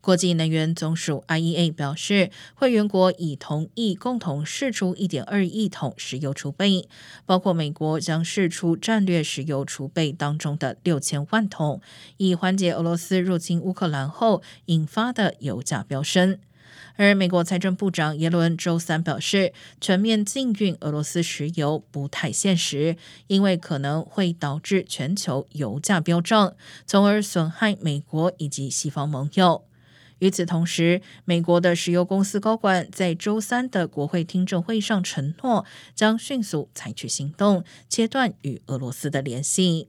国际能源总署 （IEA） 表示，会员国已同意共同释出1.2亿桶石油储备，包括美国将释出战略石油储备当中的6000万桶，以缓解俄罗斯入侵乌克兰后引发的油价飙升。而美国财政部长耶伦周三表示，全面禁运俄罗斯石油不太现实，因为可能会导致全球油价飙涨，从而损害美国以及西方盟友。与此同时，美国的石油公司高管在周三的国会听证会上承诺，将迅速采取行动，切断与俄罗斯的联系。